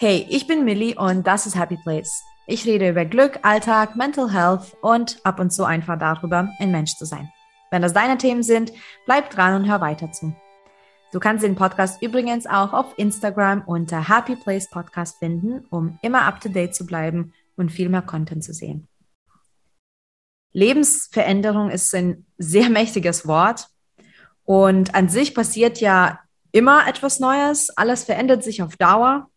Hey, ich bin Millie und das ist Happy Place. Ich rede über Glück, Alltag, Mental Health und ab und zu einfach darüber, ein Mensch zu sein. Wenn das deine Themen sind, bleib dran und hör weiter zu. Du kannst den Podcast übrigens auch auf Instagram unter Happy Place Podcast finden, um immer up to date zu bleiben und viel mehr Content zu sehen. Lebensveränderung ist ein sehr mächtiges Wort und an sich passiert ja immer etwas Neues, alles verändert sich auf Dauer.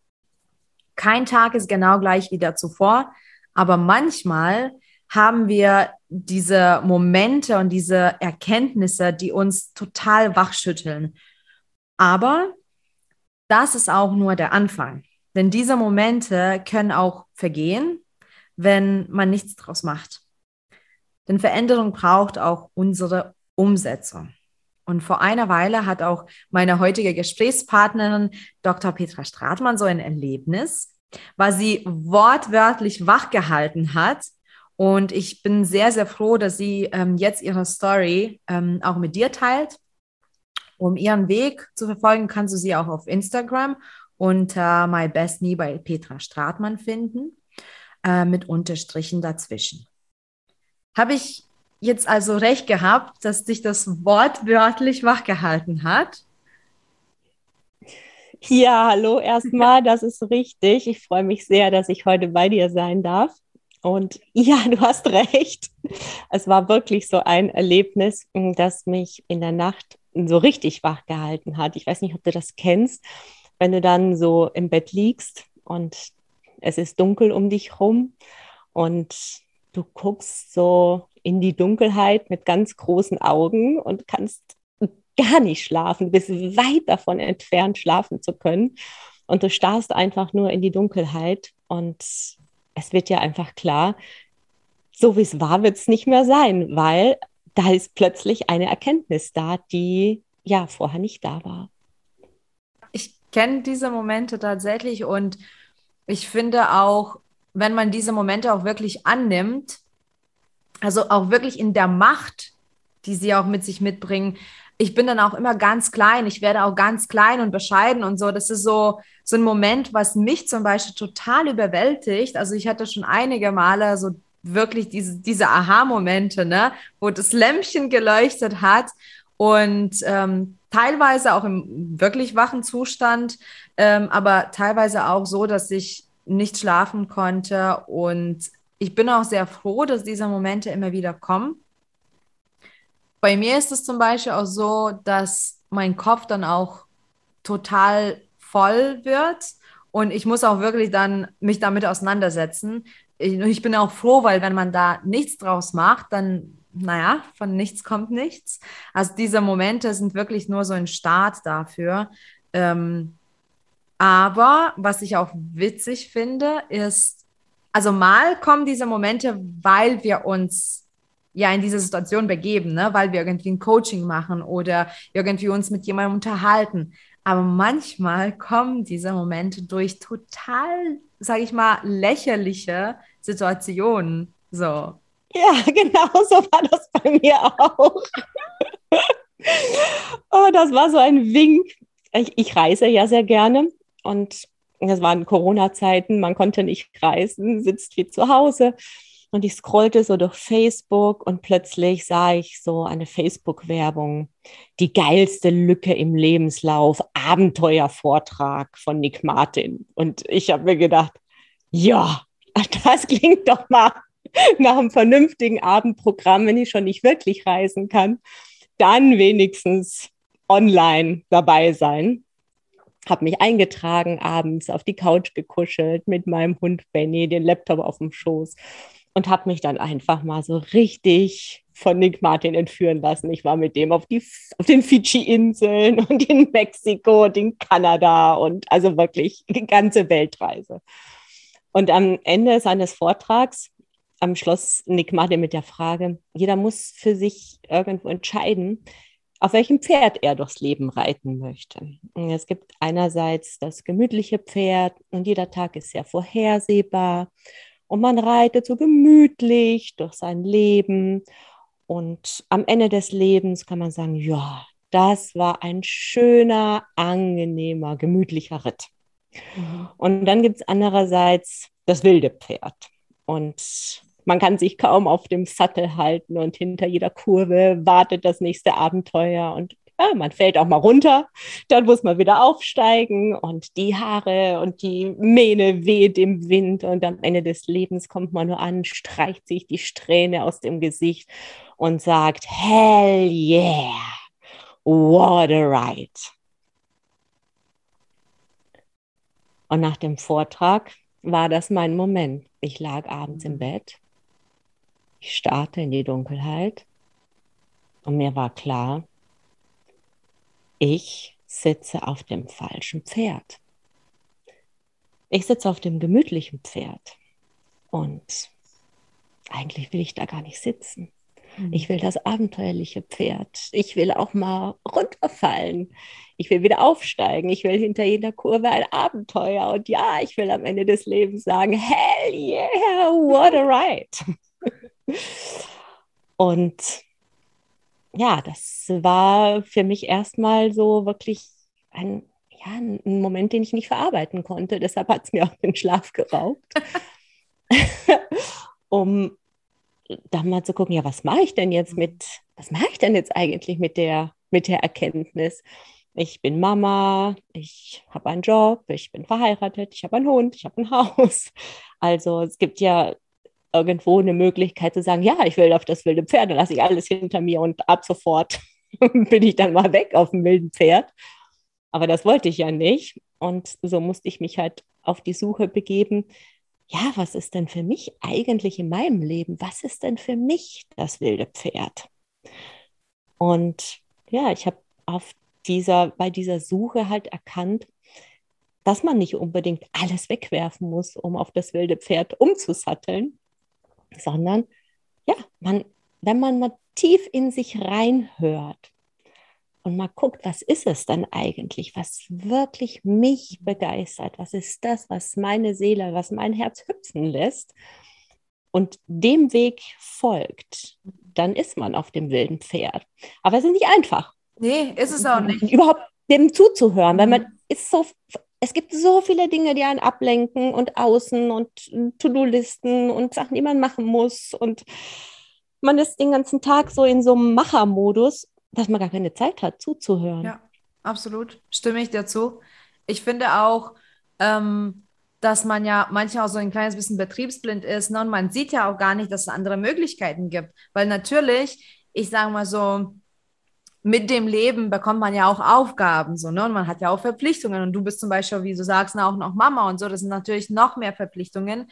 Kein Tag ist genau gleich wie der zuvor, aber manchmal haben wir diese Momente und diese Erkenntnisse, die uns total wachschütteln. Aber das ist auch nur der Anfang. Denn diese Momente können auch vergehen, wenn man nichts draus macht. Denn Veränderung braucht auch unsere Umsetzung. Und vor einer Weile hat auch meine heutige Gesprächspartnerin Dr. Petra Stratmann so ein Erlebnis, was sie wortwörtlich wachgehalten hat. Und ich bin sehr, sehr froh, dass sie ähm, jetzt ihre Story ähm, auch mit dir teilt. Um ihren Weg zu verfolgen, kannst du sie auch auf Instagram unter My Best Me bei Petra Stratmann finden, äh, mit Unterstrichen dazwischen. Habe ich jetzt also recht gehabt, dass dich das wortwörtlich wachgehalten hat? Ja, hallo erstmal, das ist richtig. Ich freue mich sehr, dass ich heute bei dir sein darf. Und ja, du hast recht. Es war wirklich so ein Erlebnis, das mich in der Nacht so richtig wach gehalten hat. Ich weiß nicht, ob du das kennst, wenn du dann so im Bett liegst und es ist dunkel um dich rum und du guckst so in die Dunkelheit mit ganz großen Augen und kannst gar nicht schlafen, bist weit davon entfernt, schlafen zu können. Und du starrst einfach nur in die Dunkelheit und es wird ja einfach klar, so wie es war, wird es nicht mehr sein, weil da ist plötzlich eine Erkenntnis da, die ja vorher nicht da war. Ich kenne diese Momente tatsächlich und ich finde auch, wenn man diese Momente auch wirklich annimmt, also auch wirklich in der Macht, die sie auch mit sich mitbringen. Ich bin dann auch immer ganz klein. Ich werde auch ganz klein und bescheiden und so. Das ist so, so ein Moment, was mich zum Beispiel total überwältigt. Also ich hatte schon einige Male so wirklich diese, diese Aha-Momente, ne, wo das Lämpchen geleuchtet hat und ähm, teilweise auch im wirklich wachen Zustand, ähm, aber teilweise auch so, dass ich nicht schlafen konnte und ich bin auch sehr froh, dass diese Momente immer wieder kommen. Bei mir ist es zum Beispiel auch so, dass mein Kopf dann auch total voll wird und ich muss auch wirklich dann mich damit auseinandersetzen. Ich, ich bin auch froh, weil wenn man da nichts draus macht, dann, naja, von nichts kommt nichts. Also diese Momente sind wirklich nur so ein Start dafür. Ähm, aber was ich auch witzig finde, ist, also mal kommen diese Momente, weil wir uns ja in diese Situation begeben, ne? weil wir irgendwie ein Coaching machen oder irgendwie uns mit jemandem unterhalten. Aber manchmal kommen diese Momente durch total, sage ich mal, lächerliche Situationen. So. Ja, genau so war das bei mir auch. oh, das war so ein Wink. Ich, ich reise ja sehr gerne und das waren Corona-Zeiten, man konnte nicht reisen, sitzt wie zu Hause. Und ich scrollte so durch Facebook und plötzlich sah ich so eine Facebook-Werbung. Die geilste Lücke im Lebenslauf, Abenteuervortrag von Nick Martin. Und ich habe mir gedacht, ja, das klingt doch mal nach einem vernünftigen Abendprogramm, wenn ich schon nicht wirklich reisen kann. Dann wenigstens online dabei sein habe mich eingetragen, abends auf die Couch gekuschelt mit meinem Hund Benny, den Laptop auf dem Schoß und habe mich dann einfach mal so richtig von Nick Martin entführen lassen. Ich war mit dem auf, die, auf den Fidschi-Inseln und in Mexiko und in Kanada und also wirklich die ganze Weltreise. Und am Ende seines Vortrags am Schluss Nick Martin mit der Frage, jeder muss für sich irgendwo entscheiden, auf welchem Pferd er durchs Leben reiten möchte. Es gibt einerseits das gemütliche Pferd und jeder Tag ist sehr vorhersehbar und man reitet so gemütlich durch sein Leben und am Ende des Lebens kann man sagen, ja, das war ein schöner, angenehmer, gemütlicher Ritt. Mhm. Und dann gibt es andererseits das wilde Pferd. Und man kann sich kaum auf dem Sattel halten und hinter jeder Kurve wartet das nächste Abenteuer und ja, man fällt auch mal runter, dann muss man wieder aufsteigen und die Haare und die Mähne weht im Wind und am Ende des Lebens kommt man nur an, streicht sich die Strähne aus dem Gesicht und sagt, hell yeah, what a ride. Und nach dem Vortrag war das mein Moment. Ich lag abends im Bett, ich starrte in die Dunkelheit und mir war klar, ich sitze auf dem falschen Pferd. Ich sitze auf dem gemütlichen Pferd und eigentlich will ich da gar nicht sitzen. Mhm. Ich will das abenteuerliche Pferd. Ich will auch mal runterfallen. Ich will wieder aufsteigen. Ich will hinter jeder Kurve ein Abenteuer. Und ja, ich will am Ende des Lebens sagen, hell yeah, what a ride. Und ja, das war für mich erstmal so wirklich ein, ja, ein Moment, den ich nicht verarbeiten konnte. Deshalb hat es mir auch den Schlaf geraubt. um da mal zu gucken, ja, was mache ich denn jetzt mit, was mache ich denn jetzt eigentlich mit der, mit der Erkenntnis? Ich bin Mama, ich habe einen Job, ich bin verheiratet, ich habe einen Hund, ich habe ein Haus. Also es gibt ja irgendwo eine Möglichkeit zu sagen, ja, ich will auf das wilde Pferd, dann lasse ich alles hinter mir und ab sofort bin ich dann mal weg auf dem wilden Pferd. Aber das wollte ich ja nicht. Und so musste ich mich halt auf die Suche begeben. Ja, was ist denn für mich eigentlich in meinem Leben? Was ist denn für mich das wilde Pferd? Und ja, ich habe auf dieser, bei dieser Suche halt erkannt, dass man nicht unbedingt alles wegwerfen muss, um auf das wilde Pferd umzusatteln, sondern ja, man, wenn man mal tief in sich reinhört und mal guckt, was ist es dann eigentlich, was wirklich mich begeistert, was ist das, was meine Seele, was mein Herz hüpfen lässt und dem Weg folgt, dann ist man auf dem wilden Pferd. Aber es ist nicht einfach. Nee, ist es auch nicht. Überhaupt dem zuzuhören, weil man ist so es gibt so viele Dinge, die einen ablenken und außen und To-Do-Listen und Sachen, die man machen muss. Und man ist den ganzen Tag so in so einem Machermodus, dass man gar keine Zeit hat, zuzuhören. Ja, absolut. Stimme ich dazu. Ich finde auch, ähm, dass man ja manchmal auch so ein kleines bisschen betriebsblind ist ne? und man sieht ja auch gar nicht, dass es andere Möglichkeiten gibt. Weil natürlich, ich sage mal so, mit dem Leben bekommt man ja auch Aufgaben, so, ne? Und man hat ja auch Verpflichtungen. Und du bist zum Beispiel, wie du sagst, auch noch Mama und so. Das sind natürlich noch mehr Verpflichtungen.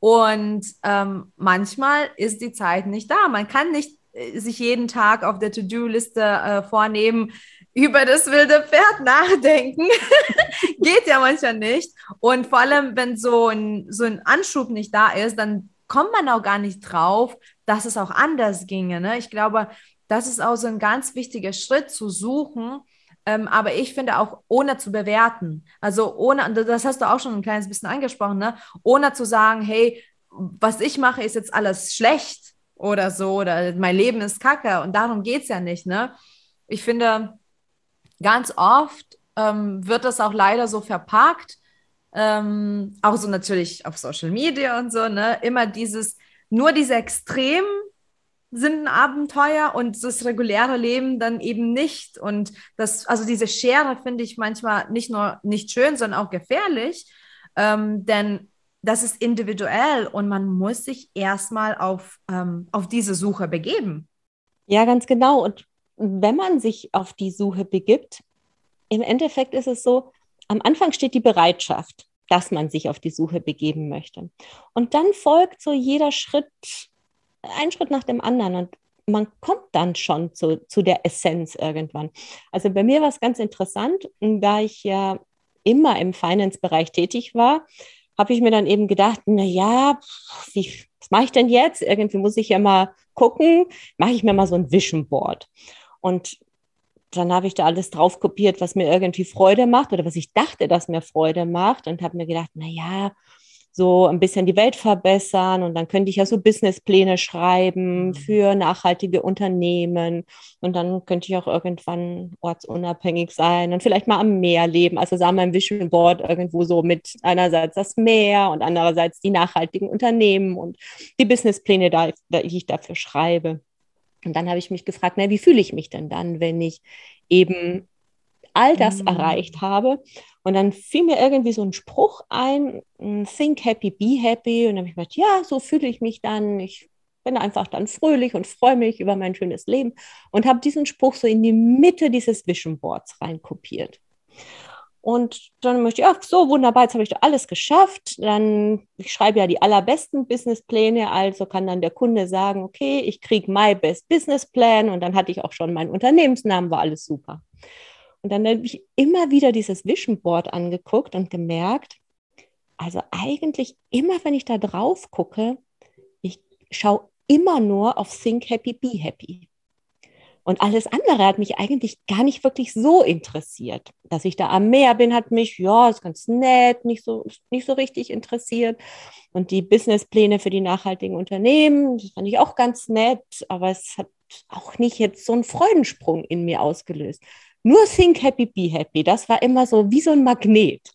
Und ähm, manchmal ist die Zeit nicht da. Man kann nicht äh, sich jeden Tag auf der To-Do-Liste äh, vornehmen, über das wilde Pferd nachdenken. Geht ja manchmal nicht. Und vor allem, wenn so ein, so ein Anschub nicht da ist, dann kommt man auch gar nicht drauf, dass es auch anders ginge. Ne? Ich glaube, das ist auch so ein ganz wichtiger Schritt zu suchen. Ähm, aber ich finde auch ohne zu bewerten. Also ohne, das hast du auch schon ein kleines bisschen angesprochen, ne? ohne zu sagen, hey, was ich mache, ist jetzt alles schlecht oder so, oder mein Leben ist kacke. Und darum geht es ja nicht. Ne? Ich finde, ganz oft ähm, wird das auch leider so verpackt. Ähm, auch so natürlich auf Social Media und so, ne? Immer dieses, nur diese Extremen sind ein Abenteuer und das reguläre Leben dann eben nicht. Und das, also diese Schere finde ich manchmal nicht nur nicht schön, sondern auch gefährlich, ähm, denn das ist individuell und man muss sich erstmal auf, ähm, auf diese Suche begeben. Ja, ganz genau. Und wenn man sich auf die Suche begibt, im Endeffekt ist es so, am Anfang steht die Bereitschaft, dass man sich auf die Suche begeben möchte. Und dann folgt so jeder Schritt ein Schritt nach dem anderen und man kommt dann schon zu, zu der Essenz irgendwann. Also bei mir war es ganz interessant, da ich ja immer im Finance-Bereich tätig war, habe ich mir dann eben gedacht, na ja, wie, was mache ich denn jetzt? Irgendwie muss ich ja mal gucken, mache ich mir mal so ein Vision Board. Und dann habe ich da alles drauf kopiert, was mir irgendwie Freude macht oder was ich dachte, dass mir Freude macht und habe mir gedacht, na ja, so ein bisschen die Welt verbessern und dann könnte ich ja so Businesspläne schreiben mhm. für nachhaltige Unternehmen und dann könnte ich auch irgendwann ortsunabhängig sein und vielleicht mal am Meer leben. Also sagen wir ein Vision Board irgendwo so mit einerseits das Meer und andererseits die nachhaltigen Unternehmen und die Businesspläne, die ich dafür schreibe. Und dann habe ich mich gefragt, na, wie fühle ich mich denn dann, wenn ich eben all das mhm. erreicht habe? Und dann fiel mir irgendwie so ein Spruch ein, think happy, be happy. Und dann habe ich gedacht, ja, so fühle ich mich dann. Ich bin einfach dann fröhlich und freue mich über mein schönes Leben und habe diesen Spruch so in die Mitte dieses Vision Boards reinkopiert. Und dann möchte ich, ach so, wunderbar, jetzt habe ich da alles geschafft. Dann, ich schreibe ja die allerbesten Businesspläne, also kann dann der Kunde sagen, okay, ich kriege my best Business Plan und dann hatte ich auch schon meinen Unternehmensnamen, war alles super. Und dann habe ich immer wieder dieses Vision Board angeguckt und gemerkt, also eigentlich immer, wenn ich da drauf gucke, ich schaue immer nur auf Think Happy, Be Happy. Und alles andere hat mich eigentlich gar nicht wirklich so interessiert. Dass ich da am Meer bin, hat mich, ja, ist ganz nett, nicht so, nicht so richtig interessiert. Und die Businesspläne für die nachhaltigen Unternehmen, das fand ich auch ganz nett, aber es hat auch nicht jetzt so einen Freudensprung in mir ausgelöst. Nur Think Happy, Be Happy, das war immer so wie so ein Magnet.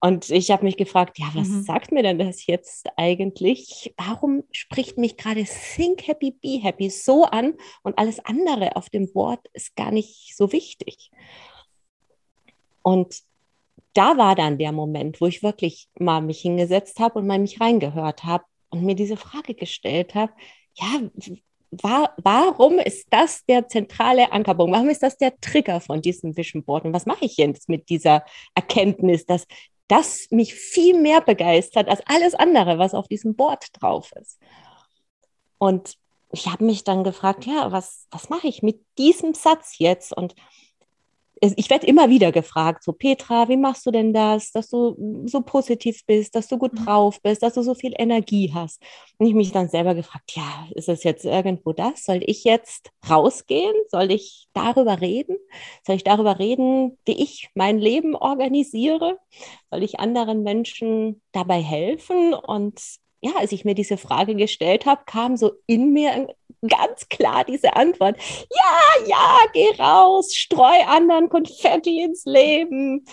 Und ich habe mich gefragt, ja, was mhm. sagt mir denn das jetzt eigentlich? Warum spricht mich gerade Think Happy, Be Happy so an und alles andere auf dem Board ist gar nicht so wichtig? Und da war dann der Moment, wo ich wirklich mal mich hingesetzt habe und mal mich reingehört habe und mir diese Frage gestellt habe, ja, war, warum ist das der zentrale Ankerpunkt? Warum ist das der Trigger von diesem Vision Board? Und was mache ich jetzt mit dieser Erkenntnis, dass das mich viel mehr begeistert als alles andere, was auf diesem Board drauf ist? Und ich habe mich dann gefragt, ja, was, was mache ich mit diesem Satz jetzt? Und ich werde immer wieder gefragt, so Petra, wie machst du denn das, dass du so positiv bist, dass du gut mhm. drauf bist, dass du so viel Energie hast. Und ich mich dann selber gefragt, ja, ist es jetzt irgendwo das? Soll ich jetzt rausgehen? Soll ich darüber reden? Soll ich darüber reden, wie ich mein Leben organisiere? Soll ich anderen Menschen dabei helfen? Und ja, als ich mir diese Frage gestellt habe, kam so in mir ganz klar diese Antwort. Ja, ja, geh raus, streu anderen Konfetti ins Leben.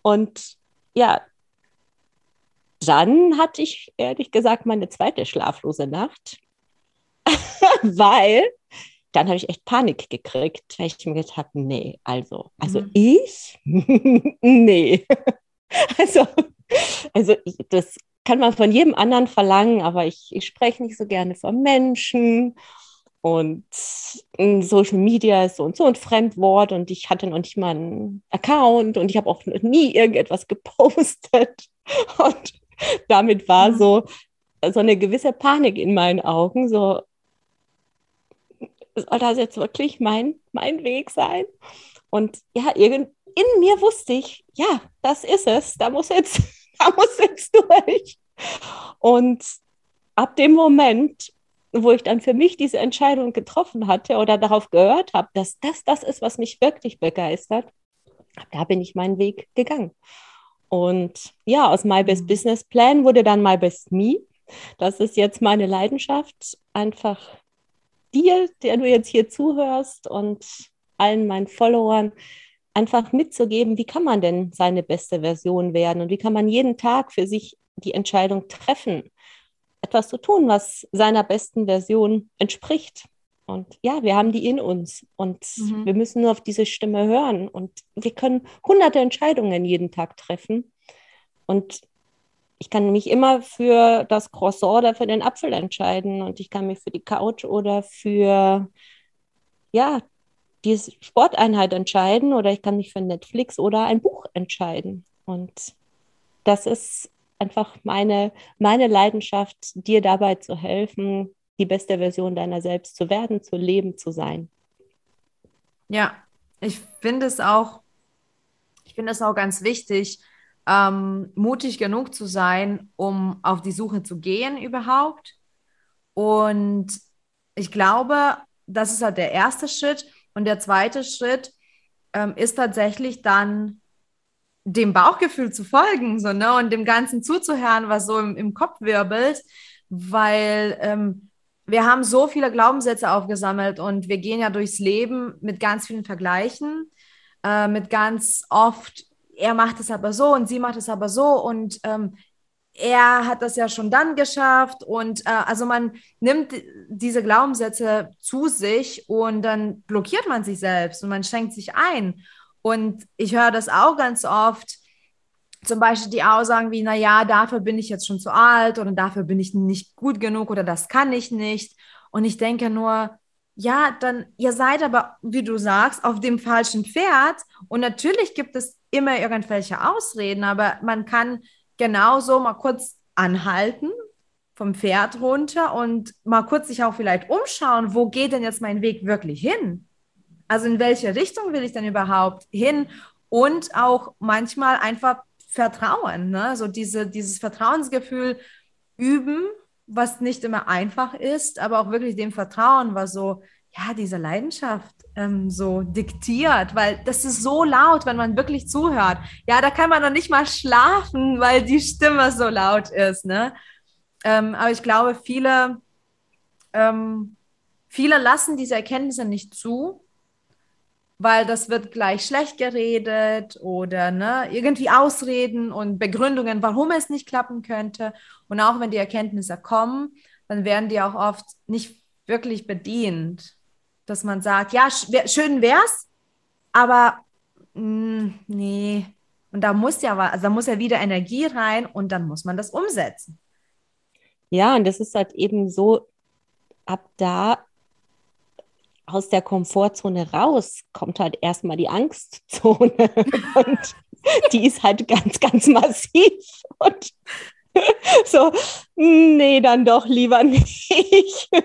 Und ja, dann hatte ich ehrlich gesagt meine zweite schlaflose Nacht, weil dann habe ich echt Panik gekriegt, weil ich mir gedacht habe, nee, also, also mhm. ich? nee. also, also ich, das kann man von jedem anderen verlangen, aber ich, ich spreche nicht so gerne von Menschen und Social Media ist so und so ein Fremdwort und ich hatte noch nicht mal einen Account und ich habe auch nie irgendetwas gepostet und damit war so, so eine gewisse Panik in meinen Augen, so soll das jetzt wirklich mein, mein Weg sein? Und ja, irgend, in mir wusste ich, ja, das ist es, da muss jetzt da muss jetzt durch. Und ab dem Moment, wo ich dann für mich diese Entscheidung getroffen hatte oder darauf gehört habe, dass das das ist, was mich wirklich begeistert, da bin ich meinen Weg gegangen. Und ja, aus My Best mhm. Business Plan wurde dann My Best Me. Das ist jetzt meine Leidenschaft, einfach dir, der du jetzt hier zuhörst und allen meinen Followern, einfach mitzugeben, wie kann man denn seine beste Version werden und wie kann man jeden Tag für sich die Entscheidung treffen, etwas zu tun, was seiner besten Version entspricht. Und ja, wir haben die in uns und mhm. wir müssen nur auf diese Stimme hören und wir können hunderte Entscheidungen jeden Tag treffen. Und ich kann mich immer für das Croissant oder für den Apfel entscheiden und ich kann mich für die Couch oder für ja, die Sporteinheit entscheiden oder ich kann mich für Netflix oder ein Buch entscheiden. Und das ist einfach meine, meine Leidenschaft, dir dabei zu helfen, die beste Version deiner selbst zu werden, zu leben, zu sein. Ja, ich finde es auch, ich finde es auch ganz wichtig, ähm, mutig genug zu sein, um auf die Suche zu gehen überhaupt. Und ich glaube, das ist halt der erste Schritt. Und der zweite Schritt ähm, ist tatsächlich dann dem Bauchgefühl zu folgen, so, ne, und dem Ganzen zuzuhören, was so im, im Kopf wirbelt, weil ähm, wir haben so viele Glaubenssätze aufgesammelt und wir gehen ja durchs Leben mit ganz vielen Vergleichen, äh, mit ganz oft, er macht es aber so und sie macht es aber so. Und ähm, er hat das ja schon dann geschafft und äh, also man nimmt diese Glaubenssätze zu sich und dann blockiert man sich selbst und man schenkt sich ein. Und ich höre das auch ganz oft, zum Beispiel die Aussagen wie, naja, dafür bin ich jetzt schon zu alt oder dafür bin ich nicht gut genug oder das kann ich nicht. Und ich denke nur, ja, dann, ihr seid aber, wie du sagst, auf dem falschen Pferd. Und natürlich gibt es immer irgendwelche Ausreden, aber man kann genauso mal kurz anhalten, vom Pferd runter und mal kurz sich auch vielleicht umschauen, wo geht denn jetzt mein Weg wirklich hin? Also in welche Richtung will ich denn überhaupt hin? Und auch manchmal einfach Vertrauen, ne? so diese, dieses Vertrauensgefühl üben, was nicht immer einfach ist, aber auch wirklich dem Vertrauen, was so, ja, diese Leidenschaft ähm, so diktiert, weil das ist so laut, wenn man wirklich zuhört. Ja, da kann man noch nicht mal schlafen, weil die Stimme so laut ist. Ne? Ähm, aber ich glaube, viele, ähm, viele lassen diese Erkenntnisse nicht zu, weil das wird gleich schlecht geredet oder ne, irgendwie Ausreden und Begründungen, warum es nicht klappen könnte. Und auch wenn die Erkenntnisse kommen, dann werden die auch oft nicht wirklich bedient dass man sagt, ja, schön wär's, aber mh, mm, nee. Und da muss ja also da muss ja wieder Energie rein und dann muss man das umsetzen. Ja, und das ist halt eben so, ab da aus der Komfortzone raus kommt halt erstmal die Angstzone. und die ist halt ganz, ganz massiv. Und so, nee, dann doch lieber nicht.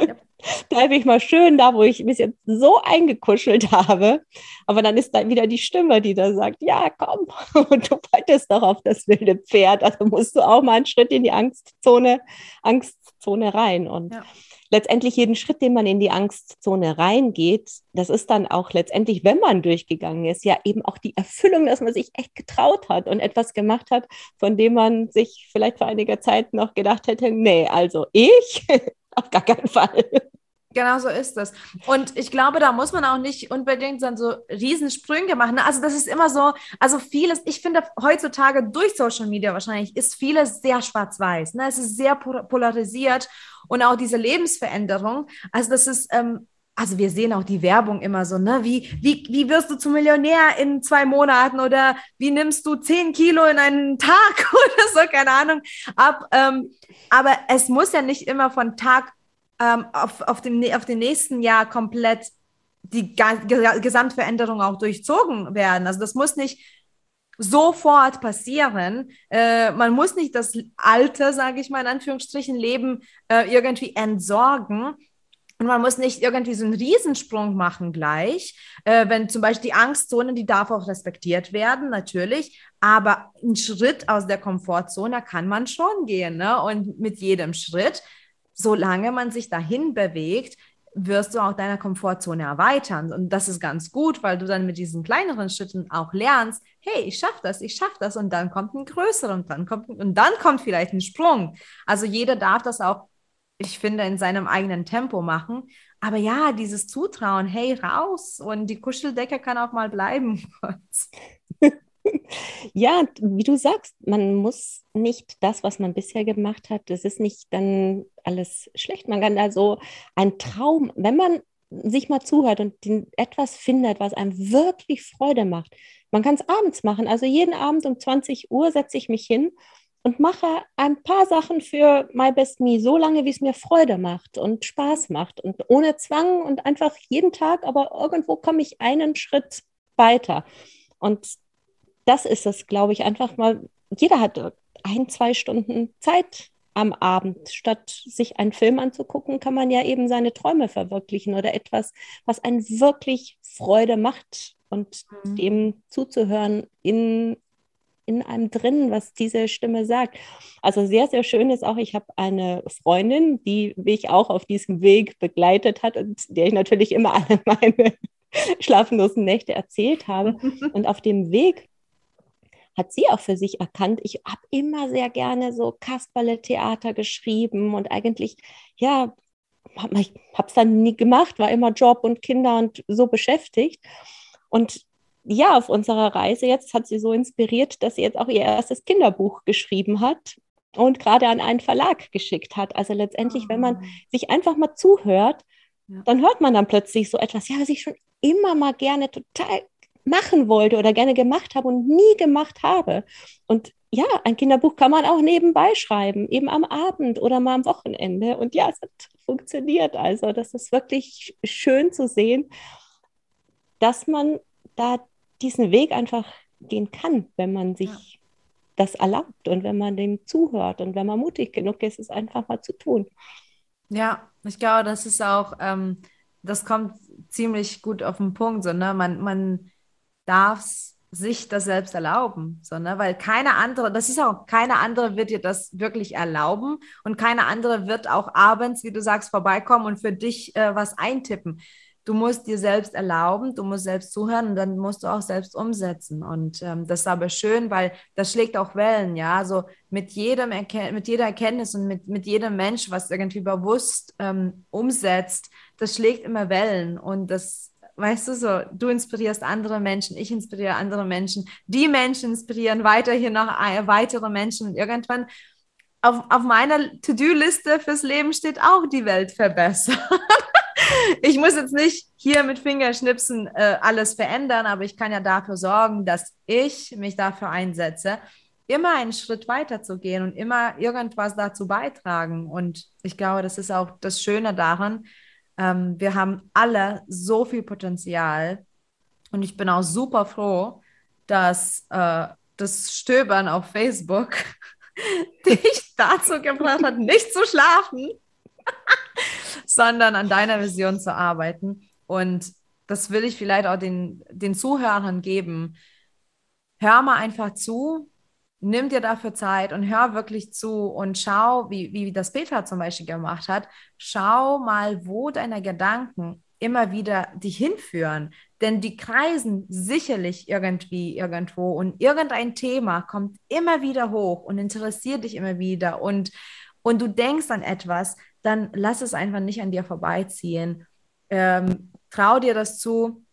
Ja bleibe ich mal schön da, wo ich mich jetzt so eingekuschelt habe. Aber dann ist da wieder die Stimme, die da sagt, ja, komm, und du wolltest doch auf das wilde Pferd. Also musst du auch mal einen Schritt in die Angstzone, Angstzone rein. Und ja. letztendlich jeden Schritt, den man in die Angstzone reingeht, das ist dann auch letztendlich, wenn man durchgegangen ist, ja eben auch die Erfüllung, dass man sich echt getraut hat und etwas gemacht hat, von dem man sich vielleicht vor einiger Zeit noch gedacht hätte, nee, also ich auf gar keinen Fall. Genau so ist es. Und ich glaube, da muss man auch nicht unbedingt dann so Riesensprünge machen. Also das ist immer so, also vieles, ich finde heutzutage durch Social Media wahrscheinlich ist vieles sehr schwarz-weiß. Ne? Es ist sehr polarisiert und auch diese Lebensveränderung. Also das ist, ähm, also wir sehen auch die Werbung immer so, ne? Wie, wie, wie wirst du zum Millionär in zwei Monaten oder wie nimmst du zehn Kilo in einen Tag oder so, keine Ahnung, ab. Ähm, aber es muss ja nicht immer von Tag ähm, auf, auf, dem, auf den nächsten Jahr komplett die Gesamtveränderung auch durchzogen werden. Also das muss nicht sofort passieren. Äh, man muss nicht das alte, sage ich mal in Anführungsstrichen, Leben äh, irgendwie entsorgen. Und man muss nicht irgendwie so einen Riesensprung machen gleich. Äh, wenn zum Beispiel die Angstzone, die darf auch respektiert werden, natürlich. Aber einen Schritt aus der Komfortzone kann man schon gehen. Ne? Und mit jedem Schritt solange man sich dahin bewegt, wirst du auch deine Komfortzone erweitern. Und das ist ganz gut, weil du dann mit diesen kleineren Schritten auch lernst, hey, ich schaffe das, ich schaffe das und dann kommt ein größerer und dann kommt und dann kommt vielleicht ein Sprung. Also jeder darf das auch, ich finde, in seinem eigenen Tempo machen. Aber ja, dieses Zutrauen, hey, raus und die Kuscheldecke kann auch mal bleiben. Ja, wie du sagst, man muss nicht das, was man bisher gemacht hat, das ist nicht dann alles schlecht. Man kann da so ein Traum, wenn man sich mal zuhört und etwas findet, was einem wirklich Freude macht. Man kann es abends machen. Also jeden Abend um 20 Uhr setze ich mich hin und mache ein paar Sachen für My Best Me, so lange, wie es mir Freude macht und Spaß macht und ohne Zwang und einfach jeden Tag, aber irgendwo komme ich einen Schritt weiter. Und das ist es, glaube ich, einfach mal, jeder hat ein, zwei Stunden Zeit am Abend. Statt sich einen Film anzugucken, kann man ja eben seine Träume verwirklichen oder etwas, was einen wirklich Freude macht und mhm. dem zuzuhören in, in einem drin, was diese Stimme sagt. Also sehr, sehr schön ist auch, ich habe eine Freundin, die mich auch auf diesem Weg begleitet hat und der ich natürlich immer alle meine schlaflosen Nächte erzählt habe. Und auf dem Weg hat sie auch für sich erkannt, ich habe immer sehr gerne so Kasperle-Theater geschrieben und eigentlich, ja, ich habe es dann nie gemacht, war immer Job und Kinder und so beschäftigt. Und ja, auf unserer Reise jetzt hat sie so inspiriert, dass sie jetzt auch ihr erstes Kinderbuch geschrieben hat und gerade an einen Verlag geschickt hat. Also letztendlich, wenn man ah. sich einfach mal zuhört, ja. dann hört man dann plötzlich so etwas, ja, was ich schon immer mal gerne total machen wollte oder gerne gemacht habe und nie gemacht habe. Und ja, ein Kinderbuch kann man auch nebenbei schreiben, eben am Abend oder mal am Wochenende. Und ja, es hat funktioniert. Also das ist wirklich schön zu sehen, dass man da diesen Weg einfach gehen kann, wenn man sich ja. das erlaubt und wenn man dem zuhört und wenn man mutig genug ist, es einfach mal zu tun. Ja, ich glaube, das ist auch, ähm, das kommt ziemlich gut auf den Punkt. So, ne? Man, man darf sich das selbst erlauben, so, ne? weil keine andere, das ist auch, keine andere wird dir das wirklich erlauben und keine andere wird auch abends, wie du sagst, vorbeikommen und für dich äh, was eintippen du musst dir selbst erlauben, du musst selbst zuhören und dann musst du auch selbst umsetzen. Und ähm, das ist aber schön, weil das schlägt auch Wellen, ja. Also mit jedem mit jeder Erkenntnis und mit, mit jedem Mensch, was irgendwie bewusst ähm, umsetzt, das schlägt immer Wellen. Und das, weißt du so, du inspirierst andere Menschen, ich inspiriere andere Menschen, die Menschen inspirieren weiterhin noch weitere Menschen und irgendwann auf, auf meiner To-Do-Liste fürs Leben steht auch die Welt verbessern. ich muss jetzt nicht hier mit Fingerschnipsen äh, alles verändern, aber ich kann ja dafür sorgen, dass ich mich dafür einsetze, immer einen Schritt weiter zu gehen und immer irgendwas dazu beitragen. Und ich glaube, das ist auch das Schöne daran. Ähm, wir haben alle so viel Potenzial und ich bin auch super froh, dass äh, das Stöbern auf Facebook dich dazu gebracht hat, nicht zu schlafen sondern an deiner Vision zu arbeiten. Und das will ich vielleicht auch den, den Zuhörern geben. Hör mal einfach zu, nimm dir dafür Zeit und hör wirklich zu und schau, wie, wie das Petra zum Beispiel gemacht hat. Schau mal, wo deine Gedanken immer wieder dich hinführen. Denn die kreisen sicherlich irgendwie irgendwo und irgendein Thema kommt immer wieder hoch und interessiert dich immer wieder und, und du denkst an etwas, dann lass es einfach nicht an dir vorbeiziehen. Ähm, trau dir das zu,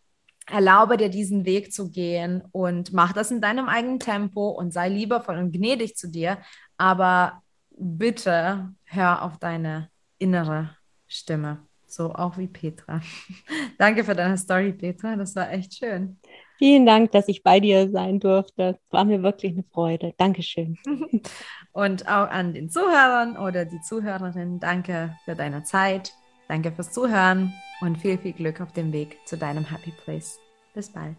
erlaube dir diesen Weg zu gehen und mach das in deinem eigenen Tempo und sei liebevoll und gnädig zu dir. Aber bitte hör auf deine innere Stimme, so auch wie Petra. Danke für deine Story, Petra. Das war echt schön. Vielen Dank, dass ich bei dir sein durfte. Es war mir wirklich eine Freude. Dankeschön. Und auch an den Zuhörern oder die Zuhörerin, danke für deine Zeit. Danke fürs Zuhören und viel, viel Glück auf dem Weg zu deinem Happy Place. Bis bald.